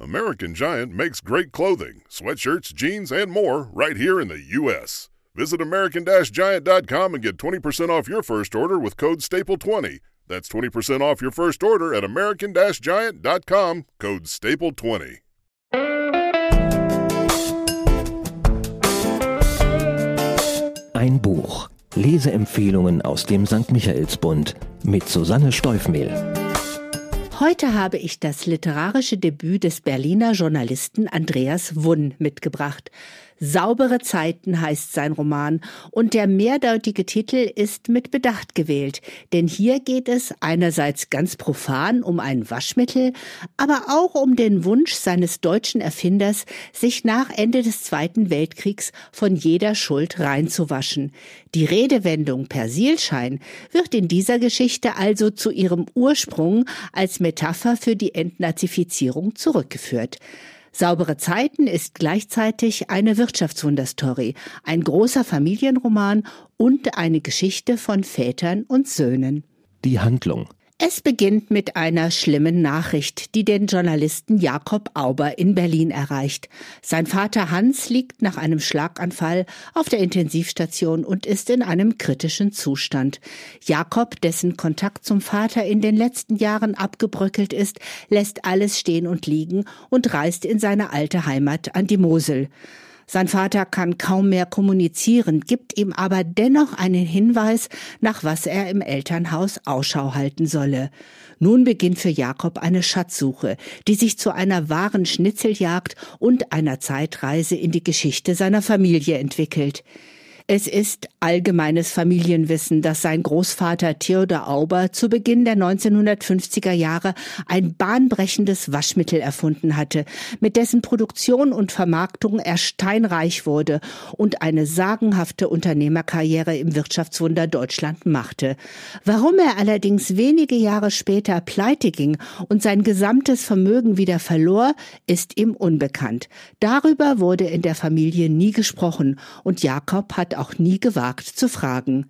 American Giant makes great clothing, sweatshirts, jeans, and more right here in the U.S. Visit American-Giant.com and get 20% off your first order with code STAPLE20. That's 20% off your first order at American-Giant.com, code STAPLE20. Ein Buch. Leseempfehlungen aus dem St. Michaelsbund mit Susanne Steufmehl. Heute habe ich das literarische Debüt des Berliner Journalisten Andreas Wunn mitgebracht. Saubere Zeiten heißt sein Roman und der mehrdeutige Titel ist mit Bedacht gewählt, denn hier geht es einerseits ganz profan um ein Waschmittel, aber auch um den Wunsch seines deutschen Erfinders, sich nach Ende des Zweiten Weltkriegs von jeder Schuld reinzuwaschen. Die Redewendung Persilschein wird in dieser Geschichte also zu ihrem Ursprung als Metapher für die Entnazifizierung zurückgeführt. Saubere Zeiten ist gleichzeitig eine Wirtschaftswunderstory, ein großer Familienroman und eine Geschichte von Vätern und Söhnen. Die Handlung. Es beginnt mit einer schlimmen Nachricht, die den Journalisten Jakob Auber in Berlin erreicht. Sein Vater Hans liegt nach einem Schlaganfall auf der Intensivstation und ist in einem kritischen Zustand. Jakob, dessen Kontakt zum Vater in den letzten Jahren abgebröckelt ist, lässt alles stehen und liegen und reist in seine alte Heimat an die Mosel. Sein Vater kann kaum mehr kommunizieren, gibt ihm aber dennoch einen Hinweis, nach was er im Elternhaus Ausschau halten solle. Nun beginnt für Jakob eine Schatzsuche, die sich zu einer wahren Schnitzeljagd und einer Zeitreise in die Geschichte seiner Familie entwickelt. Es ist allgemeines Familienwissen, dass sein Großvater Theodor Auber zu Beginn der 1950er Jahre ein bahnbrechendes Waschmittel erfunden hatte, mit dessen Produktion und Vermarktung er steinreich wurde und eine sagenhafte Unternehmerkarriere im Wirtschaftswunder Deutschland machte. Warum er allerdings wenige Jahre später pleite ging und sein gesamtes Vermögen wieder verlor, ist ihm unbekannt. Darüber wurde in der Familie nie gesprochen und Jakob hat auch nie gewagt zu fragen.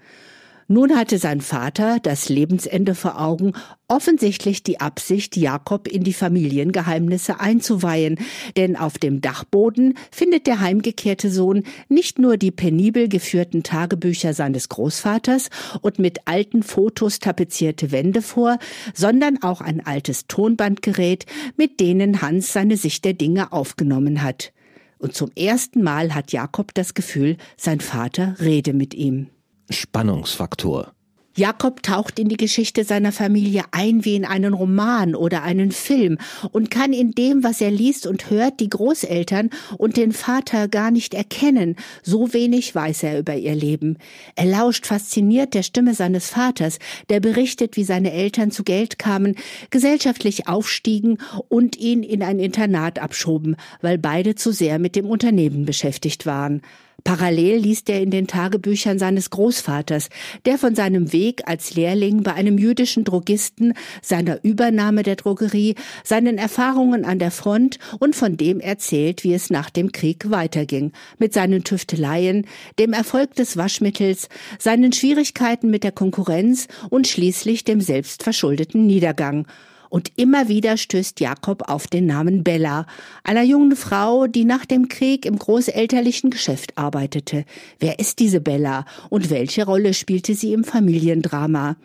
Nun hatte sein Vater das Lebensende vor Augen, offensichtlich die Absicht, Jakob in die Familiengeheimnisse einzuweihen, denn auf dem Dachboden findet der heimgekehrte Sohn nicht nur die penibel geführten Tagebücher seines Großvaters und mit alten Fotos tapezierte Wände vor, sondern auch ein altes Tonbandgerät, mit denen Hans seine Sicht der Dinge aufgenommen hat. Und zum ersten Mal hat Jakob das Gefühl, sein Vater rede mit ihm. Spannungsfaktor. Jakob taucht in die Geschichte seiner Familie ein wie in einen Roman oder einen Film und kann in dem, was er liest und hört, die Großeltern und den Vater gar nicht erkennen. So wenig weiß er über ihr Leben. Er lauscht fasziniert der Stimme seines Vaters, der berichtet, wie seine Eltern zu Geld kamen, gesellschaftlich aufstiegen und ihn in ein Internat abschoben, weil beide zu sehr mit dem Unternehmen beschäftigt waren. Parallel liest er in den Tagebüchern seines Großvaters, der von seinem Weg als Lehrling bei einem jüdischen Drogisten, seiner Übernahme der Drogerie, seinen Erfahrungen an der Front und von dem erzählt, wie es nach dem Krieg weiterging, mit seinen Tüfteleien, dem Erfolg des Waschmittels, seinen Schwierigkeiten mit der Konkurrenz und schließlich dem selbstverschuldeten Niedergang. Und immer wieder stößt Jakob auf den Namen Bella, einer jungen Frau, die nach dem Krieg im großelterlichen Geschäft arbeitete. Wer ist diese Bella und welche Rolle spielte sie im Familiendrama?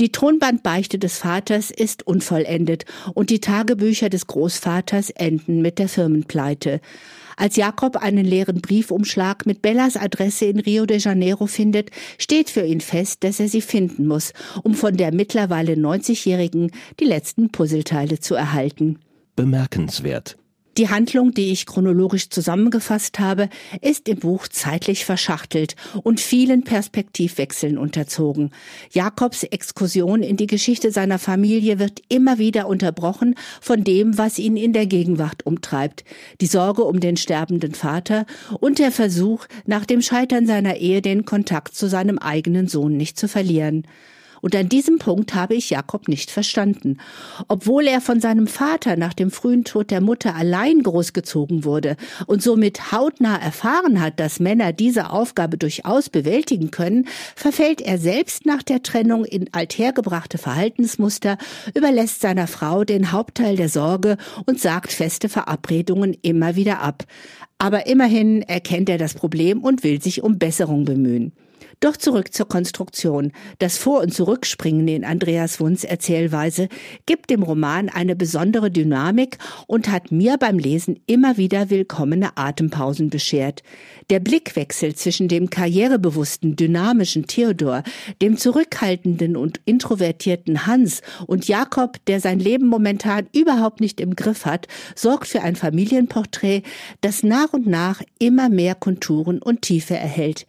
Die Tonbandbeichte des Vaters ist unvollendet und die Tagebücher des Großvaters enden mit der Firmenpleite. Als Jakob einen leeren Briefumschlag mit Bellas Adresse in Rio de Janeiro findet, steht für ihn fest, dass er sie finden muss, um von der mittlerweile 90-Jährigen die letzten Puzzleteile zu erhalten. Bemerkenswert. Die Handlung, die ich chronologisch zusammengefasst habe, ist im Buch zeitlich verschachtelt und vielen Perspektivwechseln unterzogen. Jakobs Exkursion in die Geschichte seiner Familie wird immer wieder unterbrochen von dem, was ihn in der Gegenwart umtreibt. Die Sorge um den sterbenden Vater und der Versuch, nach dem Scheitern seiner Ehe den Kontakt zu seinem eigenen Sohn nicht zu verlieren. Und an diesem Punkt habe ich Jakob nicht verstanden. Obwohl er von seinem Vater nach dem frühen Tod der Mutter allein großgezogen wurde und somit hautnah erfahren hat, dass Männer diese Aufgabe durchaus bewältigen können, verfällt er selbst nach der Trennung in althergebrachte Verhaltensmuster, überlässt seiner Frau den Hauptteil der Sorge und sagt feste Verabredungen immer wieder ab. Aber immerhin erkennt er das Problem und will sich um Besserung bemühen. Doch zurück zur Konstruktion. Das Vor- und Zurückspringen in Andreas Wunds Erzählweise gibt dem Roman eine besondere Dynamik und hat mir beim Lesen immer wieder willkommene Atempausen beschert. Der Blickwechsel zwischen dem karrierebewussten, dynamischen Theodor, dem zurückhaltenden und introvertierten Hans und Jakob, der sein Leben momentan überhaupt nicht im Griff hat, sorgt für ein Familienporträt, das nach und nach immer mehr Konturen und Tiefe erhält.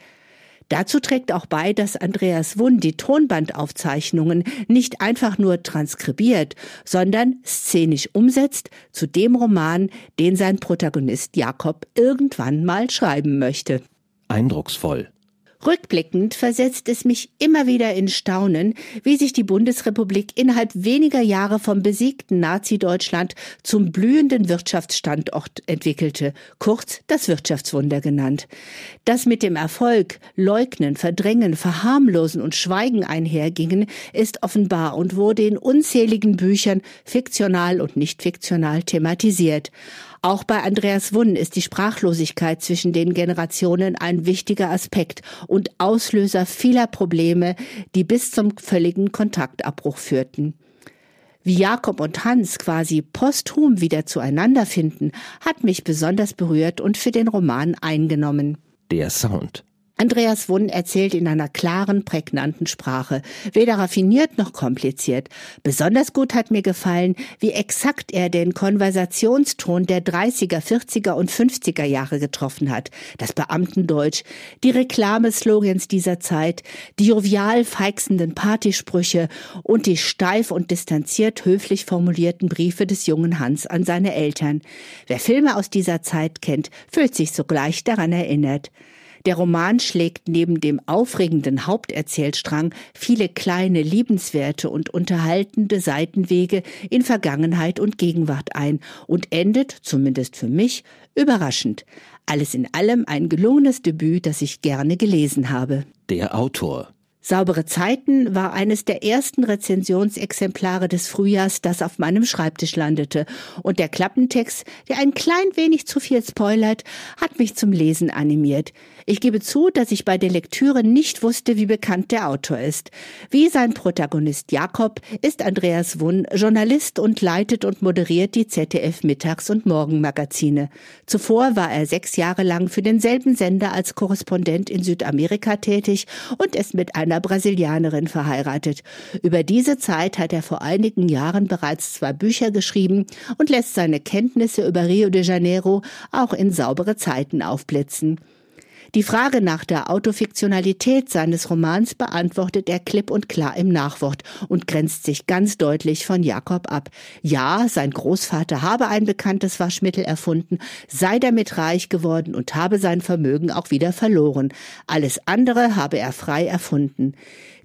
Dazu trägt auch bei, dass Andreas Wund die Tonbandaufzeichnungen nicht einfach nur transkribiert, sondern szenisch umsetzt zu dem Roman, den sein Protagonist Jakob irgendwann mal schreiben möchte. Eindrucksvoll. Rückblickend versetzt es mich immer wieder in Staunen, wie sich die Bundesrepublik innerhalb weniger Jahre vom besiegten Nazi-Deutschland zum blühenden Wirtschaftsstandort entwickelte, kurz das Wirtschaftswunder genannt. Das mit dem Erfolg Leugnen, Verdrängen, Verharmlosen und Schweigen einhergingen, ist offenbar und wurde in unzähligen Büchern fiktional und nicht fiktional thematisiert. Auch bei Andreas Wunn ist die Sprachlosigkeit zwischen den Generationen ein wichtiger Aspekt und Auslöser vieler Probleme, die bis zum völligen Kontaktabbruch führten. Wie Jakob und Hans quasi posthum wieder zueinander finden, hat mich besonders berührt und für den Roman eingenommen. Der Sound. Andreas Wunn erzählt in einer klaren, prägnanten Sprache, weder raffiniert noch kompliziert. Besonders gut hat mir gefallen, wie exakt er den Konversationston der 30er, 40er und 50er Jahre getroffen hat. Das Beamtendeutsch, die Reklameslogans dieser Zeit, die jovial feixenden Partysprüche und die steif und distanziert höflich formulierten Briefe des jungen Hans an seine Eltern. Wer Filme aus dieser Zeit kennt, fühlt sich sogleich daran erinnert. Der Roman schlägt neben dem aufregenden Haupterzählstrang viele kleine, liebenswerte und unterhaltende Seitenwege in Vergangenheit und Gegenwart ein und endet, zumindest für mich, überraschend. Alles in allem ein gelungenes Debüt, das ich gerne gelesen habe. Der Autor. Saubere Zeiten war eines der ersten Rezensionsexemplare des Frühjahrs, das auf meinem Schreibtisch landete. Und der Klappentext, der ein klein wenig zu viel spoilert, hat mich zum Lesen animiert. Ich gebe zu, dass ich bei der Lektüre nicht wusste, wie bekannt der Autor ist. Wie sein Protagonist Jakob ist Andreas Wunn Journalist und leitet und moderiert die ZDF Mittags- und Morgenmagazine. Zuvor war er sechs Jahre lang für denselben Sender als Korrespondent in Südamerika tätig und ist mit einer einer Brasilianerin verheiratet. Über diese Zeit hat er vor einigen Jahren bereits zwei Bücher geschrieben und lässt seine Kenntnisse über Rio de Janeiro auch in saubere Zeiten aufblitzen. Die Frage nach der Autofiktionalität seines Romans beantwortet er klipp und klar im Nachwort und grenzt sich ganz deutlich von Jakob ab. Ja, sein Großvater habe ein bekanntes Waschmittel erfunden, sei damit reich geworden und habe sein Vermögen auch wieder verloren. Alles andere habe er frei erfunden.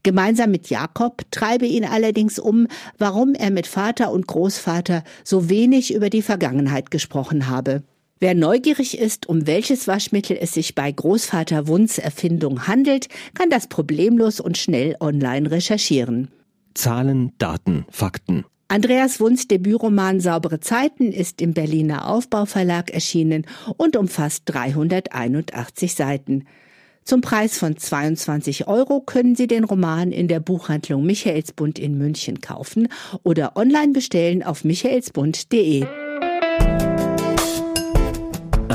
Gemeinsam mit Jakob treibe ihn allerdings um, warum er mit Vater und Großvater so wenig über die Vergangenheit gesprochen habe. Wer neugierig ist, um welches Waschmittel es sich bei Großvater Wunds Erfindung handelt, kann das problemlos und schnell online recherchieren. Zahlen, Daten, Fakten. Andreas Wunds Debütroman Saubere Zeiten ist im Berliner Aufbauverlag erschienen und umfasst 381 Seiten. Zum Preis von 22 Euro können Sie den Roman in der Buchhandlung Michaelsbund in München kaufen oder online bestellen auf michaelsbund.de.